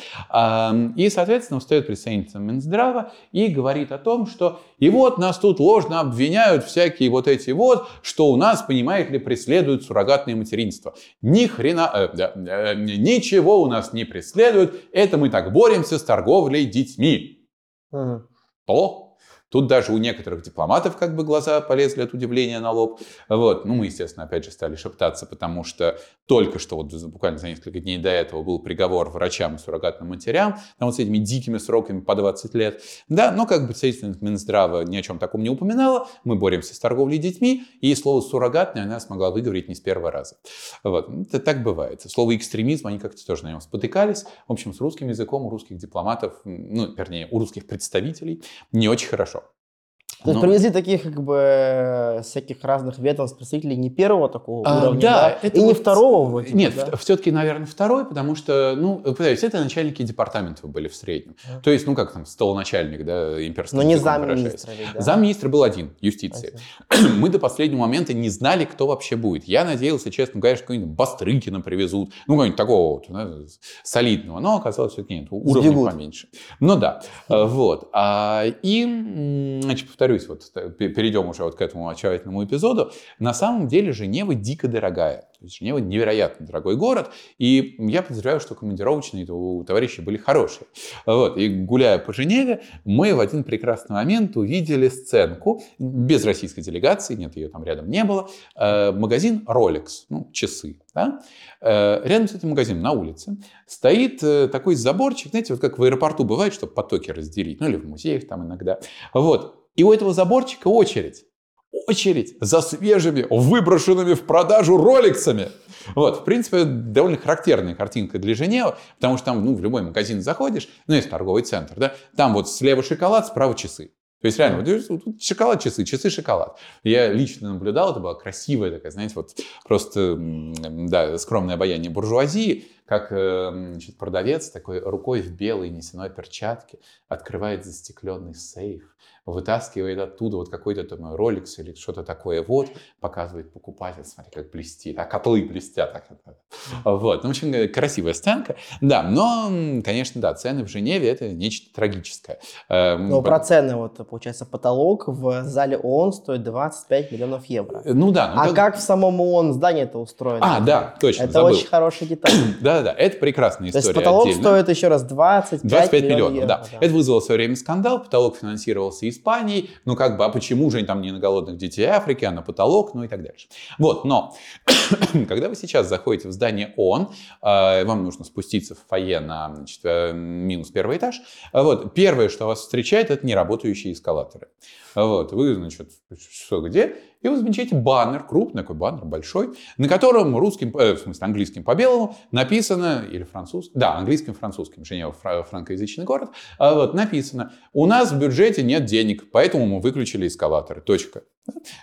И, соответственно, встает представитель Минздрава и говорит о том, что и вот нас тут ложно обвиняют всякие вот эти вот, что у нас, понимаете ли, преследуют суррогатное материнство. Ни хрена, э, да, э, ничего у нас не преследуют. Это мы так боремся с торговлей детьми. Угу. То Тут даже у некоторых дипломатов как бы глаза полезли от удивления на лоб. Вот. Ну, мы, естественно, опять же стали шептаться, потому что только что, вот буквально за несколько дней до этого был приговор врачам и суррогатным матерям, там вот с этими дикими сроками по 20 лет. Да, но как бы представительница Минздрава ни о чем таком не упоминала. Мы боремся с торговлей детьми, и слово «суррогатное» она смогла выговорить не с первого раза. Вот. Это так бывает. Слово «экстремизм» они как-то тоже на нем спотыкались. В общем, с русским языком у русских дипломатов, ну, вернее, у русских представителей не очень хорошо.
То есть
Ну,
привезли таких как бы всяких разных ведомств, представителей не первого такого
А,
уровня,
да,
да,
это
и не
вот-
второго вроде
Нет,
да?
все-таки, наверное, второй, потому что, ну, пытаюсь, это начальники департаментов были в среднем.
Ага.
То есть, ну, как там, столоначальник, да, имперским
Но не замминистра да?
Замминистра был один, юстиции. Мы до последнего момента не знали, кто вообще будет. Я надеялся, честно говоря, что какой-нибудь Бастрыкина привезут, ну, какого-нибудь такого вот, да, солидного, но оказалось, все-таки нет,
Сбегут.
поменьше. Ну да, Э, вот. А, И, значит, повторюсь, вот пе- перейдем уже вот к этому очаровательному эпизоду. На самом деле Женева дико дорогая. Женева невероятно дорогой город, и я подозреваю, что командировочные у товарищей были хорошие. Вот. И гуляя по Женеве, мы в один прекрасный момент увидели сценку без российской делегации, нет, ее там рядом не было, э, магазин Rolex, ну, часы. Да? Э, Рядом с этим магазином на улице стоит э, такой заборчик, знаете, вот как в аэропорту бывает, чтобы потоки разделить, ну или в музеях там иногда. Вот. И у этого заборчика очередь. Очередь за свежими, выброшенными в продажу роликсами. Вот, в принципе, довольно характерная картинка для Женевы, потому что там, ну, в любой магазин заходишь, ну, есть торговый центр, да, там вот слева шоколад, справа часы. То есть реально, вот, вот шоколад, часы, часы, шоколад. Я лично наблюдал, это была красивая такая, знаете, вот просто, да, скромное обаяние буржуазии, как э, значит, продавец такой рукой в белой несеной перчатке открывает застекленный сейф, вытаскивает оттуда вот какой-то там роликс или что-то такое, вот, показывает покупатель, смотри, как блестит, а котлы блестят. так, так. Вот, ну, в общем, э, красивая сценка, да, но, конечно, да, цены в Женеве это нечто трагическое. Э,
Но
м,
про цены, вот, получается, потолок в зале ООН стоит 25 миллионов евро.
Ну да. ну
А
как-
как в самом ООН здание это устроено?
А, да, точно,
Это
забыл.
очень хорошая деталь.
Да-да-да, это прекрасная
То есть
история
потолок
отдельно.
стоит еще раз 25,
25 миллионов,
миллионов
да.
евро,
Это вызвало в свое время скандал, потолок финансировался Испанией, ну как бы, а почему же они там не на голодных детей Африки, а на потолок, ну и так дальше. Вот, но когда вы сейчас заходите в здание ООН, э, вам нужно спуститься в фойе на значит, э, минус первый этаж, вот, первое, что вас встречает, это неработающие эскалаторы. Вот, вы, значит, что где? И вы замечаете баннер, крупный такой баннер, большой, на котором русским, э, в смысле английским по белому написано, или французским, да, английским, французским, Женева фра- франкоязычный город, а вот написано, у нас в бюджете нет денег, поэтому мы выключили эскалаторы, точка.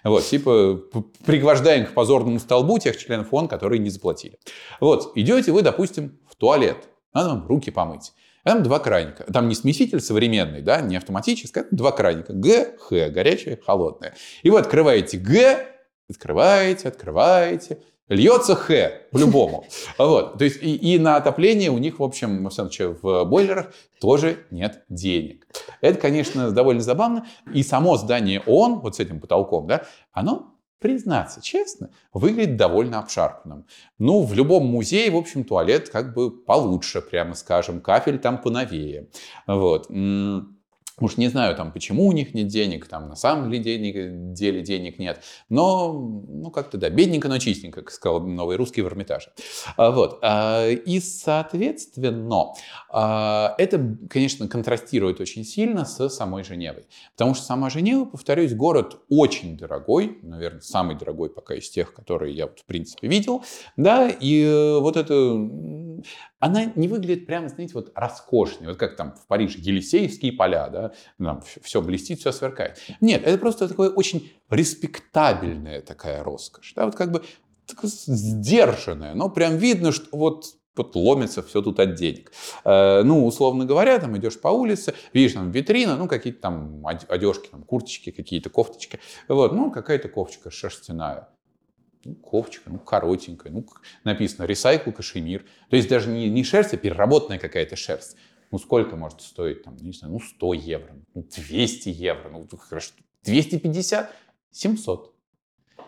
Вот, типа, пригвождаем к позорному столбу тех членов ООН, которые не заплатили. Вот, идете вы, допустим, в туалет, надо вам руки помыть. А Там два краника. Там не смеситель современный, да, не автоматический, а два краника. Г, Х, горячее, холодное. И вы открываете Г, открываете, открываете, льется Х по-любому. Вот. То есть и, и на отопление у них, в общем, во всяком случае, в бойлерах тоже нет денег. Это, конечно, довольно забавно. И само здание ООН, вот с этим потолком, да, оно признаться честно, выглядит довольно обшарпанным. Ну, в любом музее, в общем, туалет как бы получше, прямо скажем, кафель там поновее. Вот. Уж не знаю, там, почему у них нет денег, там, на самом ли денег, деле денег нет. Но, ну, как-то, да, бедненько, но чистенько, как сказал новый русский в Эрмитаже. А, Вот. А, И, соответственно, а, это, конечно, контрастирует очень сильно с самой Женевой. Потому что сама Женева, повторюсь, город очень дорогой, наверное, самый дорогой пока из тех, которые я, в принципе, видел. Да, и э, вот это... Она не выглядит прямо, знаете, вот роскошной. Вот как там в Париже Елисеевские поля, да, там все блестит, все сверкает. Нет, это просто такое очень респектабельная такая роскошь. Да, вот как бы сдержанная. Но прям видно, что вот вот ломится все тут от денег. Э, ну, условно говоря, там идешь по улице, видишь там витрина, ну, какие-то там од- одежки, там, курточки, какие-то кофточки. Вот, ну, какая-то кофточка шерстяная. Ну, кофточка, ну, коротенькая. Ну, написано «ресайкл кашемир». То есть даже не, не шерсть, а переработанная какая-то шерсть. Ну, сколько может стоить? Там, не знаю, ну, 100 евро, ну, 200 евро, ну, хорошо, 250, 700.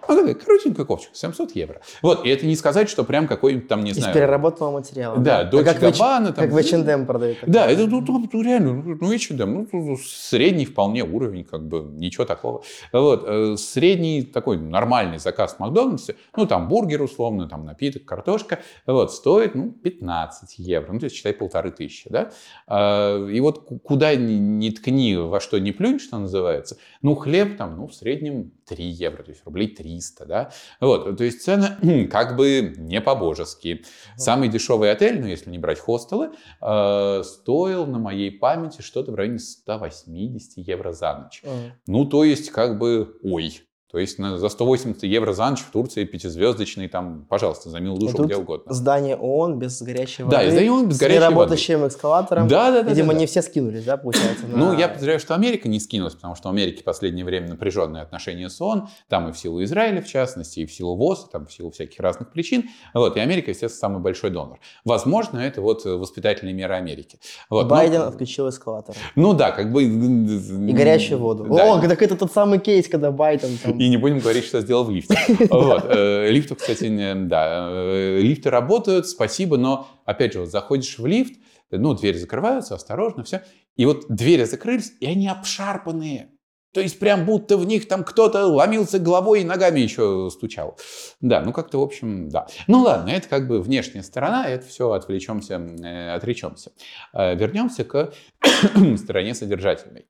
Ну, такая коротенькая кофточка, 700 евро. Вот, и это не сказать, что прям какой-нибудь там, не
Из
знаю...
переработанного материала.
Да,
Ну,
Дольче Габбана,
Как в H&M продают.
Да, это ну, ну, ну, реально, ну, H&M, ну, средний вполне уровень, как бы, ничего такого. Вот, э, средний такой нормальный заказ в Макдональдсе, ну, там бургер условно, там напиток, картошка, вот, стоит, ну, 15 евро, ну, то есть, считай, полторы тысячи, да. А, И вот ку- куда ни, ни ткни, во что ни плюнь, что называется, ну, хлеб там, ну, в среднем 3 евро, то есть рублей 3 300, да. Вот, то есть цены как бы не по-божески. Самый дешевый отель, ну если не брать хостелы, э, стоил на моей памяти что-то в районе 180 евро за ночь. Ну то есть как бы, ой, то есть на, за 180 евро за ночь в Турции пятизвездочный, там, пожалуйста, за милую душу, где угодно.
Здание ООН без горячей воды.
Да, здание ООН без горячей воды.
С работающим экскаватором.
Да, да, да.
Видимо,
да, да.
не все скинулись, да, получается? На...
Ну, я подозреваю, что Америка не скинулась, потому что у Америки в последнее время напряженные отношения с ООН, там и в силу Израиля, в частности, и в силу ВОЗ, там в силу всяких разных причин. Вот, и Америка, естественно, самый большой донор. Возможно, это вот воспитательные меры Америки. Вот,
Байден но... отключил эскалатор.
Ну да, как бы...
И горячую воду. Да. О, так это тот самый кейс, когда Байден там...
И не будем говорить, что сделал в лифте. Вот. Э, лифты, кстати, да, э, лифты работают, спасибо, но, опять же, вот заходишь в лифт, ну, двери закрываются, осторожно, все. И вот двери закрылись, и они обшарпанные. То есть прям будто в них там кто-то ломился головой и ногами еще стучал. Да, ну как-то, в общем, да. Ну ладно, это как бы внешняя сторона, это все отвлечемся, э, отречемся. Э, вернемся к стороне содержательной.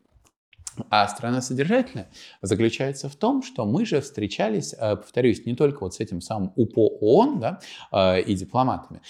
А страна содержательная заключается в том, что мы же встречались, э, повторюсь, не только вот с этим самым УПО ООН да, э, и дипломатами,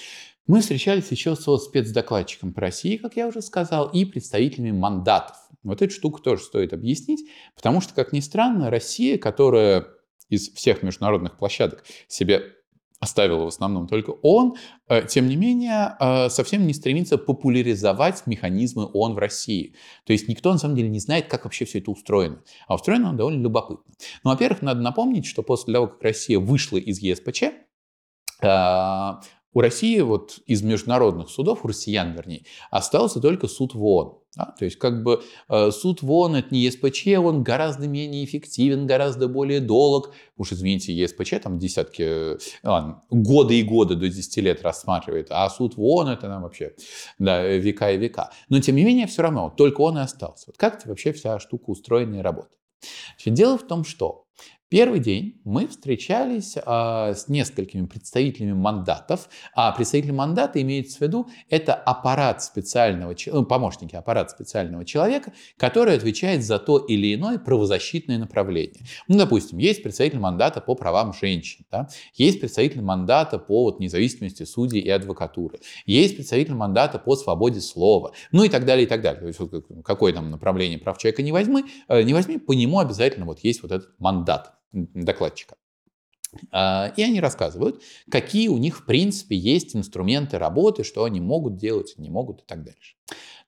мы встречались еще со спецдокладчиком по России, как я уже сказал, и представителями мандатов. Вот эту штуку тоже стоит объяснить, потому что, как ни странно, Россия, которая из всех международных площадок себе оставила в основном только ООН, э, тем не менее э, совсем не стремится популяризовать механизмы ООН в России. То есть никто на самом деле не знает, как вообще все это устроено. А устроено оно довольно любопытно. Ну, во-первых, надо напомнить, что после того, как Россия вышла из ЕСПЧ, э, у России вот из международных судов, у россиян вернее, остался только суд в ООН. Да? То есть как бы э, суд в ООН это не ЕСПЧ, он гораздо менее эффективен, гораздо более долг. Уж извините, ЕСПЧ там десятки, э, ладно, годы и годы до 10 лет рассматривает, а суд в ООН это нам вообще да, века и века. Но тем не менее все равно, только он и остался. Вот как это вообще вся штука устроена и работает? Значит, дело в том, что Первый день мы встречались а, с несколькими представителями мандатов, а представители мандата имеется в виду это аппарат специального, ну, помощники аппарат специального человека, который отвечает за то или иное правозащитное направление. Ну, допустим, есть представитель мандата по правам женщин, да? есть представитель мандата по вот, независимости судей и адвокатуры, есть представитель мандата по свободе слова, ну и так далее, и так далее. То есть вот, какое там направление прав человека не возьми, э, не возьми, по нему обязательно вот есть вот этот мандат докладчика. А, и они рассказывают, какие у них в принципе есть инструменты работы, что они могут делать, не могут и так дальше.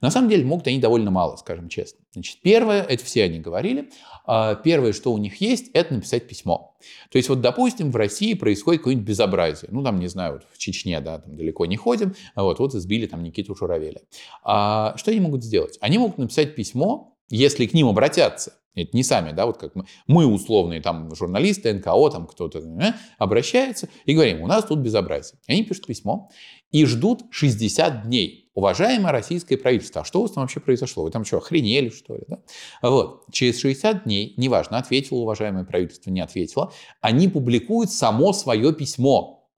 На самом деле могут они довольно мало, скажем честно. Значит, первое, это все они говорили, а, первое, что у них есть, это написать письмо. То есть вот, допустим, в России происходит какое-нибудь безобразие. Ну, там, не знаю, вот в Чечне, да, там далеко не ходим, вот, вот избили там Никиту Журавеля. А, что они могут сделать? Они могут написать письмо, если к ним обратятся, это не сами, да, вот как мы, мы условные там журналисты, НКО, там кто-то э, обращается и говорим, у нас тут безобразие. Они пишут письмо и ждут 60 дней. Уважаемое российское правительство, а что у вас там вообще произошло? Вы там что, охренели, что ли? Да? Вот. Через 60 дней, неважно, ответило уважаемое правительство, не ответило, они публикуют само свое письмо.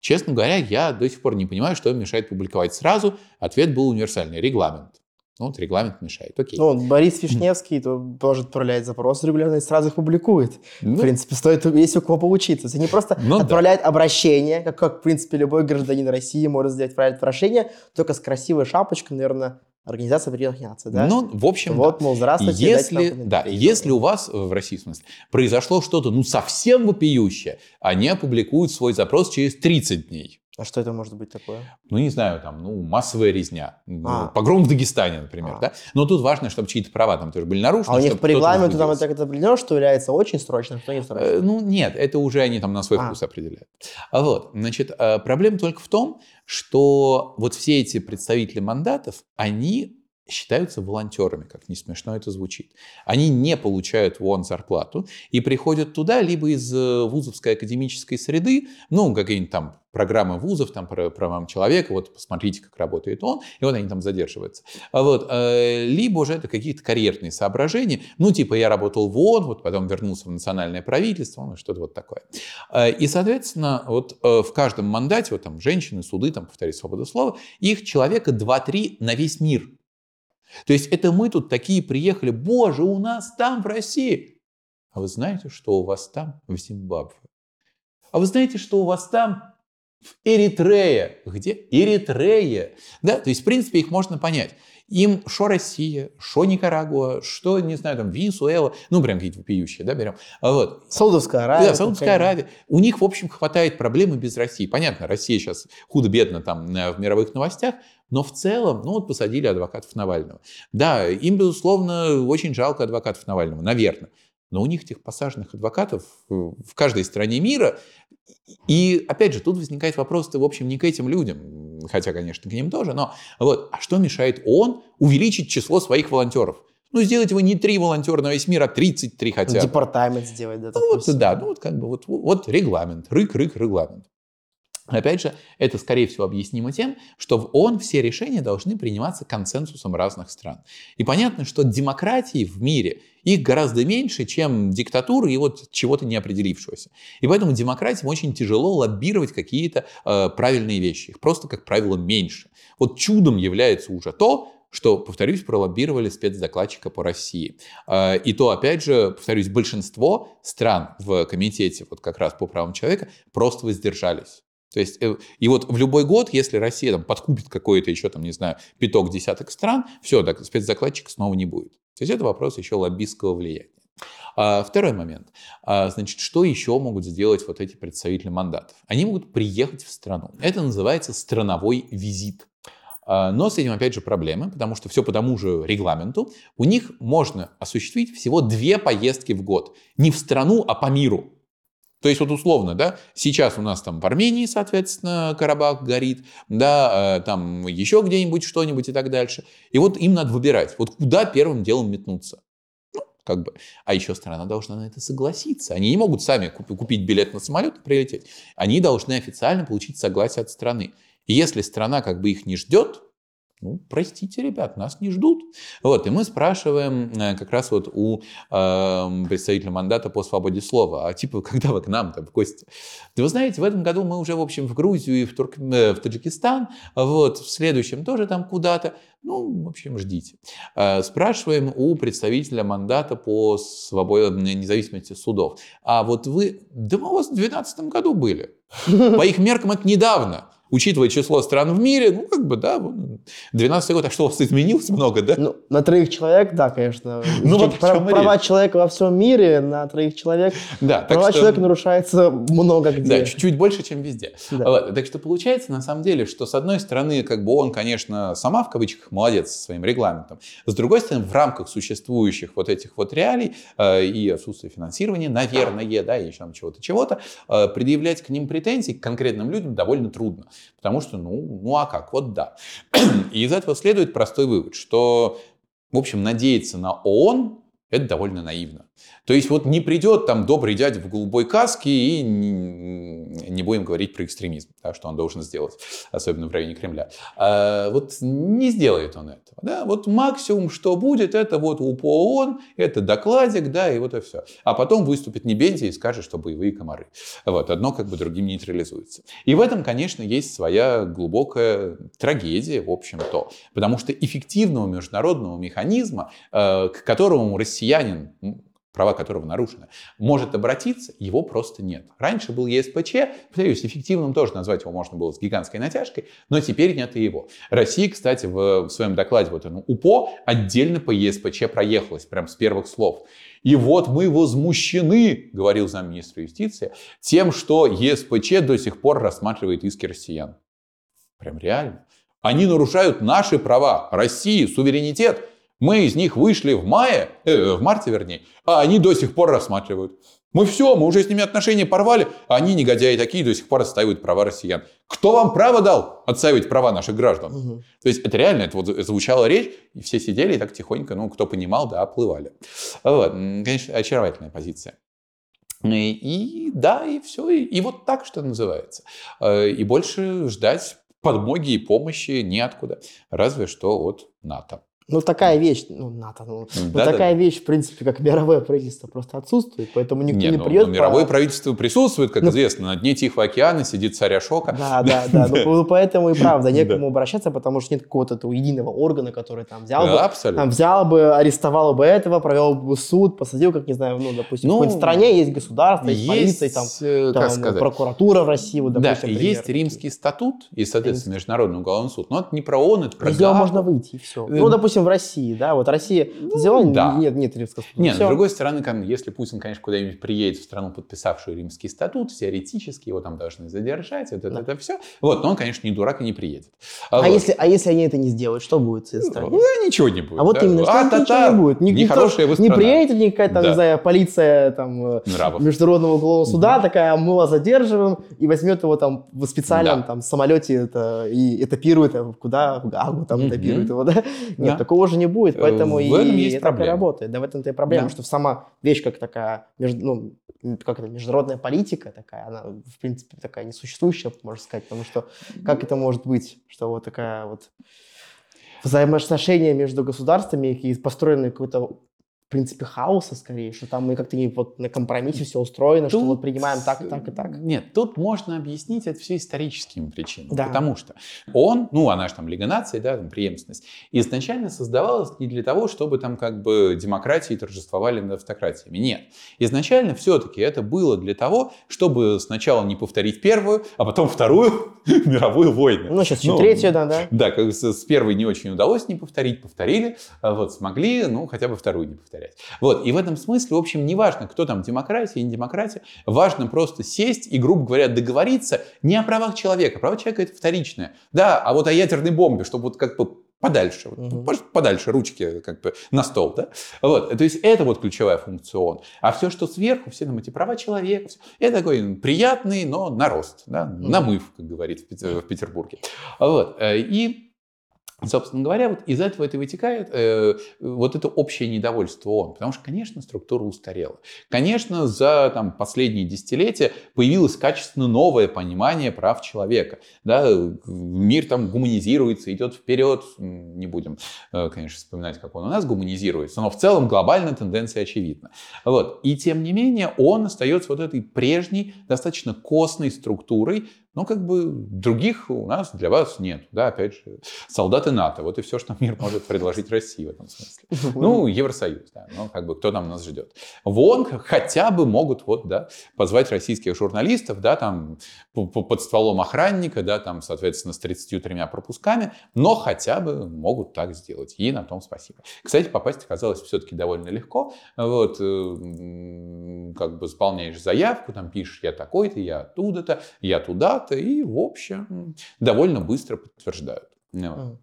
Честно говоря, я до сих пор не понимаю, что им мешает публиковать сразу. Ответ был универсальный – регламент. Ну, вот регламент мешает, окей.
Ну, Борис Вишневский то, тоже отправляет запрос регулярно и сразу их публикует. Ну, в принципе, стоит, есть у кого поучиться. Не просто ну, отправляет да. обращение, как, как, в принципе, любой гражданин России может сделать, отправить обращение, только с красивой шапочкой, наверное, Организация Объединенных Наций, да?
Ну, в общем,
вот, мол, здравствуйте.
Если, да, если у вас в России, в смысле, произошло что-то, ну, совсем вопиющее, они опубликуют свой запрос через 30 дней.
А что это может быть такое?
Ну, не знаю, там, ну, массовая резня. А. Погром в Дагестане, например, а. да? Но тут важно, чтобы чьи-то права там тоже были нарушены.
А у них по регламенту там это, определено, что является очень срочным, что не срочным? Э,
ну, нет, это уже они там на свой а. вкус определяют. А вот, значит, э, проблема только в том, что вот все эти представители мандатов, они считаются волонтерами, как не смешно это звучит. Они не получают ВОН зарплату и приходят туда либо из э, вузовской академической среды, ну, какие-нибудь там программы вузов, там, про правам человека, вот посмотрите, как работает он, и вот они там задерживаются. А вот, э, либо уже это какие-то карьерные соображения, ну, типа я работал в ООН, вот потом вернулся в национальное правительство, ну, что-то вот такое. Э, и, соответственно, вот в каждом мандате, вот там женщины, суды, там, повторюсь, свобода слова, их человека 2-3 на весь мир – то есть это мы тут такие приехали, боже, у нас там в России. а вы знаете, что у вас там в Зимбабве? А вы знаете, что у вас там в Эритрее? Где? Эритрея. Да, то есть, в принципе, их можно понять. Им что Россия, что Никарагуа, что, не знаю, там, Венесуэла, ну, прям какие-то вопиющие, да, берем. А вот.
Саудовская Аравия.
Да, Саудовская Аравия. У них, в общем, хватает проблемы без России. Понятно, Россия сейчас худо-бедно там э, в мировых новостях, но в целом, ну вот посадили адвокатов Навального. Да, им, безусловно, очень жалко адвокатов Навального, наверное. Но у них этих посаженных адвокатов э, в каждой стране мира. И опять же, тут возникает вопрос-то, в общем, не к этим людям, хотя, конечно, к ним тоже, но вот, а что мешает ООН увеличить число своих волонтеров? Ну, сделать его не три волонтера на весь мир, а 33 хотя бы.
Департамент сделать, да.
Ну, вот, да, ну вот как бы вот, вот регламент, рык-рык, регламент. Опять же, это, скорее всего, объяснимо тем, что в ООН все решения должны приниматься консенсусом разных стран. И понятно, что демократии в мире, их гораздо меньше, чем диктатуры и вот чего-то неопределившегося. И поэтому демократиям очень тяжело лоббировать какие-то э, правильные вещи. Их просто, как правило, меньше. Вот чудом является уже то, что, повторюсь, пролоббировали спецдокладчика по России. Э, и то, опять же, повторюсь, большинство стран в комитете вот как раз по правам человека просто воздержались. То есть, э, и вот в любой год, если Россия там подкупит какое-то еще, там, не знаю, пяток десяток стран, все, так, спецзакладчика снова не будет. То есть это вопрос еще лоббистского влияния. А, второй момент. А, значит, что еще могут сделать вот эти представители мандатов? Они могут приехать в страну. Это называется страновой визит. А, но с этим, опять же, проблемы, потому что все по тому же регламенту. У них можно осуществить всего две поездки в год. Не в страну, а по миру. То есть вот условно, да, сейчас у нас там в Армении, соответственно, Карабах горит, да, э, там еще где-нибудь что-нибудь и так дальше. И вот им надо выбирать, вот куда первым делом метнуться. Ну, как бы. А еще страна должна на это согласиться. Они не могут сами купить билет на самолет и прилететь. Они должны официально получить согласие от страны. И если страна как бы их не ждет, ну, простите, ребят, нас не ждут. Вот, и мы спрашиваем э, как раз вот у э, представителя мандата по свободе слова, а типа, когда вы к нам там в гости? Да вы знаете, в этом году мы уже, в общем, в Грузию и в, Турк... Э, в Таджикистан, вот, в следующем тоже там куда-то. Ну, в общем, ждите. Э, спрашиваем у представителя мандата по свободе, независимости судов. А вот вы, да мы у вас в 2012 году были. По их меркам это недавно учитывая число стран в мире, ну, как бы, да, 12 год, а что у вас изменилось много, да?
Ну, на троих человек, да, конечно. Ну, вот Про, права человека во всем мире на троих человек. Да, права что, человека нарушается много где.
Да, чуть-чуть больше, чем везде. Да. Так что получается, на самом деле, что с одной стороны, как бы он, конечно, сама в кавычках молодец со своим регламентом, с другой стороны, в рамках существующих вот этих вот реалий э, и отсутствия финансирования, наверное, да, и еще там чего-то, чего-то, э, предъявлять к ним претензии, к конкретным людям довольно трудно. Потому что, ну, ну а как? Вот да. И из этого следует простой вывод, что, в общем, надеяться на ООН это довольно наивно. То есть вот не придет там добрый дядя в голубой каске и не, будем говорить про экстремизм, да, что он должен сделать, особенно в районе Кремля. А, вот не сделает он этого. Да? Вот максимум, что будет, это вот УПО ООН, это докладик, да, и вот и все. А потом выступит Небензи и скажет, что боевые комары. Вот, одно как бы другим нейтрализуется. И в этом, конечно, есть своя глубокая трагедия, в общем-то. Потому что эффективного международного механизма, э, к которому россиянин права которого нарушены, может обратиться, его просто нет. Раньше был ЕСПЧ, повторюсь, эффективным тоже назвать его можно было с гигантской натяжкой, но теперь нет и его. Россия, кстати, в, в своем докладе вот ну, УПО отдельно по ЕСПЧ проехалась, прям с первых слов. И вот мы возмущены, говорил замминистра юстиции, тем, что ЕСПЧ до сих пор рассматривает иски россиян. Прям реально. Они нарушают наши права, России, суверенитет, мы из них вышли в мае, э, в марте вернее, а они до сих пор рассматривают. Мы все, мы уже с ними отношения порвали, а они, негодяи такие, до сих пор отстаивают права россиян. Кто вам право дал отстаивать права наших граждан? Угу. То есть это реально, это вот звучала речь, и все сидели и так тихонько, ну, кто понимал, да, оплывали. Вот. Конечно, очаровательная позиция. И, и да, и все, и, и вот так, что называется. Э, и больше ждать подмоги и помощи неоткуда, разве что от НАТО.
Ну, такая вещь, ну, НАТО, ну, ну
Да, да,
такая
да.
вещь, в принципе, как мировое правительство просто отсутствует, поэтому никто
Нет,
не
ну,
придет.
ну,
по-
мировое правительство присутствует, как
Ну,
известно. На дне Тихого океана сидит царь Ашока.
Да, да, да. Ну, ну, поэтому и правда,
Да.
некому обращаться, потому что нет какого-то этого единого органа, который там взял
Да,
бы,
абсолютно.
там взял бы, арестовал бы этого, провел бы суд, посадил, как не знаю, ну, допустим,
Ну,
в стране есть государство, есть, полиция, там,
э,
там,
сказать,
прокуратура в России, вот,
да,
допустим,
и
пример.
есть римский статут и, соответственно, Международный уголовный суд. Но это не про ООН, это про
Из него можно выйти, и все.
Э,
Ну, допустим, в России, да, вот Россия взяла,
да.
нет, нет римского статута.
Нет,
Всё.
с другой стороны, если Путин, конечно, куда-нибудь приедет в страну, подписавшую римский статут, теоретически его там должны задержать, вот это,
Да.
это все. Вот, но он, конечно, не дурак и не приедет.
А,
вот.
если, а если они это не сделают, что будет с этой страной?
Ну, ничего не будет.
А вот
да.
именно, что
А,
ничего
та-та,
не будет. Ни- никто
Нехорошая вы
не приедет никакая там,
Да.
не знаю, полиция там э,
Нравов.
Международного уголовного суда такая, мы вас задерживаем, и возьмет его там в специальном
Да.
там самолете это, и этапирует его куда? В Гагу там этапирует его, да? Нет,
Да.
Такого же не будет,
Э,
поэтому
в
и,
этом есть
это и
проблема.
работает. Да, в этом-то и проблема,
Да.
что сама вещь как такая, ну, как это, международная политика такая, она, в принципе, такая несуществующая, можно сказать, потому что как это может быть, что вот такая вот взаимоотношения между государствами, какие построены какой-то в принципе, хаоса скорее, что там мы как-то вот на компромиссе все устроено, что
Тут,
вот принимаем так так и так.
Нет, тут можно объяснить это все историческими причинами.
Да.
Потому что он, ну, она же там Лига наций, да, там, преемственность, изначально создавалась не для того, чтобы там как бы демократии торжествовали над автократиями. Нет. Изначально все-таки это было для того, чтобы сначала не повторить первую, а потом вторую мировую войну.
Ну, сейчас еще
Ну,
третья, да, да.
Да, как с, с первой не очень удалось не повторить, повторили, а вот смогли, ну, хотя бы вторую не повторять. Вот, и в этом смысле, в общем, не важно, кто там демократия, не демократия, важно просто сесть и, грубо говоря, договориться не о правах человека, права человека это вторичное, да, а вот о ядерной бомбе, чтобы вот как бы подальше, вот,
Мгм.
просто подальше ручки как бы на стол, да, вот, то есть это вот ключевая функция ООН, а все, что сверху, все там эти права человека, всё, это такой приятный, но нарост, да, намыв, как говорит в Петербурге, вот, э, и Собственно говоря, вот из этого это вытекает э, вот это общее недовольство ООН. Потому что, конечно, структура устарела. Конечно, за там, последние десятилетия появилось качественно новое понимание прав человека. Да? Мир там гуманизируется, идет вперед. Не будем, э, конечно, вспоминать, как он у нас гуманизируется. Но в целом глобальная тенденция очевидна. Вот. И тем не менее, он остается вот этой прежней, достаточно костной структурой, но как бы других у нас для вас нет. Да, опять же, солдаты НАТО. Вот и все, что мир может предложить России в этом смысле. Ну, Евросоюз, да, ну, как бы кто там нас ждет. В ООН хотя бы могут вот, да, позвать российских журналистов, да, там, под стволом охранника, да, там, соответственно, с 33 пропусками, но хотя бы могут так сделать. И на том спасибо. Кстати, попасть оказалось все-таки довольно легко. Вот, э, м, как бы заполняешь заявку, там пишешь, я такой-то, я оттуда-то, я туда-то, и, в общем, довольно быстро подтверждают. Ну, вот.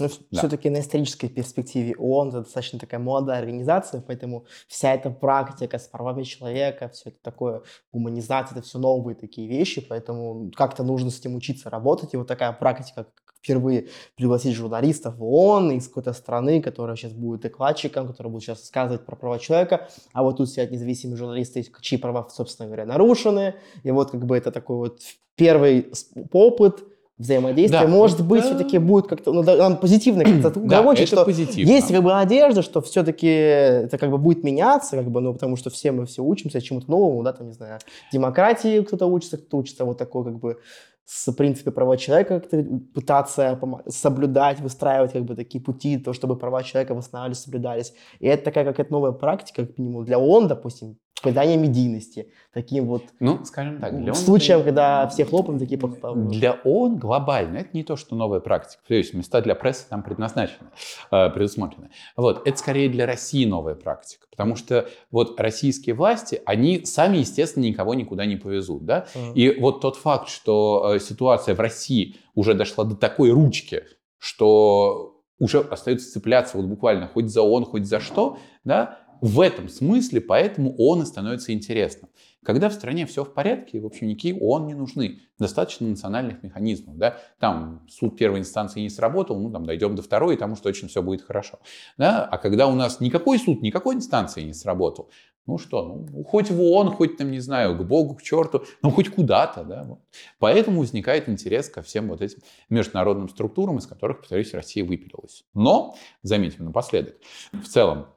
Ну,
Да.
все-таки на исторической перспективе ООН это достаточно такая молодая организация, поэтому вся эта практика с правами человека, все это такое, гуманизация, это все новые такие вещи, поэтому как-то нужно с этим учиться работать. И вот такая практика, впервые пригласить журналистов в ООН из какой-то страны, которая сейчас будет докладчиком, который будет сейчас рассказывать про права человека, а вот тут сидят независимые журналисты, чьи права, собственно говоря, нарушены. И вот как бы это такой вот первый опыт взаимодействия.
Да,
Может быть,
это-
все-таки будет как-то, ну, да, он позитивно как-то
Да, это
что
позитивно.
есть как бы надежда, что все-таки это как бы будет меняться, как бы, ну, потому что все мы все учимся чему-то новому, да, там, не знаю, демократии кто-то учится, кто-то учится вот такой как бы с принципе права человека как-то пытаться соблюдать, выстраивать как бы такие пути, то, чтобы права человека восстанавливались, соблюдались. И это такая какая-то новая практика, как минимум, для ООН, допустим, придание медийности, таким вот
Ну, скажем так, для
случаем,
это-
когда все хлопаем, такие похлопали.
Для ООН глобально это не то, что новая практика. То есть места для прессы там предназначены, э, предусмотрены. Вот. Это скорее для России новая практика. Потому что вот российские власти, они сами, естественно, никого никуда не повезут. Да?
Мгм.
И вот тот факт, что э, ситуация в России уже дошла до такой ручки, что уже остается цепляться вот буквально хоть за ООН, хоть за что, да, в этом смысле поэтому ООН и становится интересным. Когда в стране все в порядке, в общем, никакие ООН не нужны. Достаточно национальных механизмов. Да? Там суд первой инстанции не сработал, ну там дойдем до второй, и там уж точно все будет хорошо. Да? А когда у нас никакой суд, никакой инстанции не сработал, ну что, ну, хоть в ООН, хоть там, не знаю, к Богу, к черту, ну хоть куда-то. Да? Вот. Поэтому возникает интерес ко всем вот этим международным структурам, из которых, повторюсь, Россия выпилилась. Но, заметим напоследок, в целом,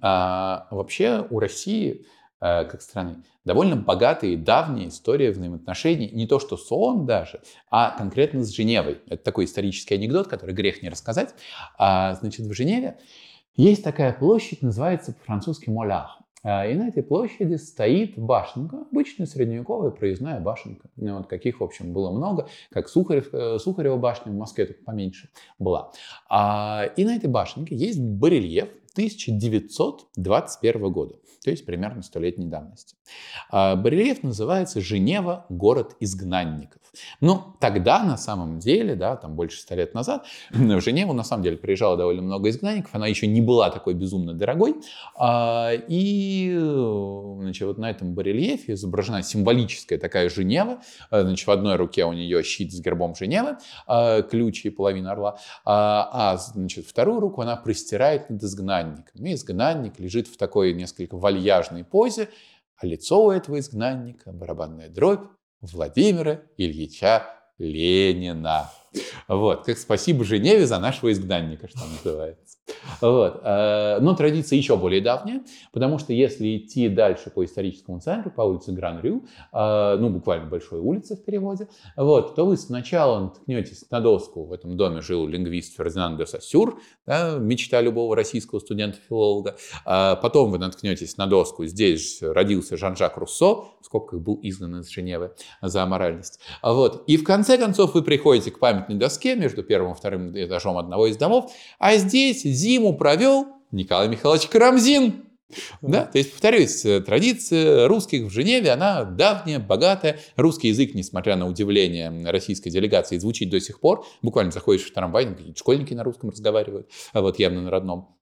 а, вообще у России Э, как страны, довольно богатая и давняя история взаимоотношений, не то что с ООН даже, а конкретно с Женевой. Это такой исторический анекдот, который грех не рассказать. А, значит, в Женеве есть такая площадь, называется по-французски Молях. И на этой площади стоит башенка, обычная средневековая проездная башенка. Ну, вот каких, в общем, было много, как Сухарев, э, Сухарева башня в Москве, только поменьше была. А, и на этой башенке есть барельеф 1921 года то есть примерно столетней давности. А, барельеф называется «Женева. Город изгнанников». Ну, тогда на самом деле, да, там больше ста лет назад, в Женеву на самом деле приезжало довольно много изгнанников, она еще не была такой безумно дорогой, а, и значит, вот на этом барельефе изображена символическая такая Женева, а, значит, в одной руке у нее щит с гербом Женевы, ключ и половина орла, а значит, вторую руку она простирает над изгнанником, и изгнанник лежит в такой несколько вальяжной позе, а лицо у этого изгнанника, барабанная дробь Владимира Ильича Ленина. Вот, как спасибо Женеве за нашего изгнанника, что называется. Вот. Э, но традиция еще более давняя, потому что если идти дальше по историческому центру, по улице Гран-Рю, э, ну, буквально большой улице в переводе, вот, то вы сначала наткнетесь на доску, в этом доме жил лингвист Фердинанд де Сассюр, да, мечта любого российского студента-филолога, а потом вы наткнетесь на доску, здесь родился Жан-Жак Руссо, в скобках был изгнан из Женевы за аморальность. Вот. И в конце концов вы приходите к памятной доске между первым и вторым этажом одного из домов, а здесь зиму провел Николай Михайлович Карамзин. Да, то есть, повторюсь, э, традиция русских в Женеве, она давняя, богатая. Русский язык, несмотря на удивление российской делегации, звучит до сих пор. Буквально заходишь в трамвай, школьники на русском разговаривают, а вот явно на родном.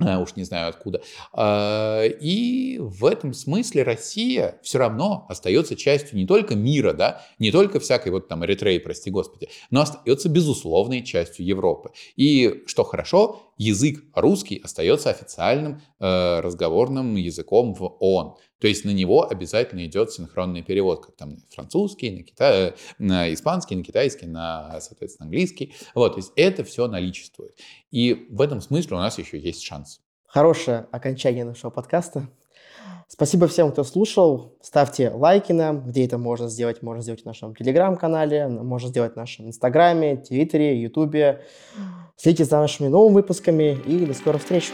А, уж не знаю откуда. А, и в этом смысле Россия все равно остается частью не только мира, да, не только всякой вот там Эритреи, прости господи, но остается безусловной частью Европы. И что хорошо, язык русский остается официальным э, разговорным языком в ООН. То есть на него обязательно идет синхронный перевод, как там французский, на, кита... Э, на испанский, на китайский, на, соответственно, английский. Вот, то есть это все наличествует. И в этом смысле у нас еще есть шанс.
Хорошее окончание нашего подкаста. Спасибо всем, кто слушал. Ставьте лайки нам, где это можно сделать. Можно сделать в нашем телеграм-канале, можно сделать в нашем инстаграме, твиттере, ютубе. Следите за нашими новыми выпусками и до скорых встреч.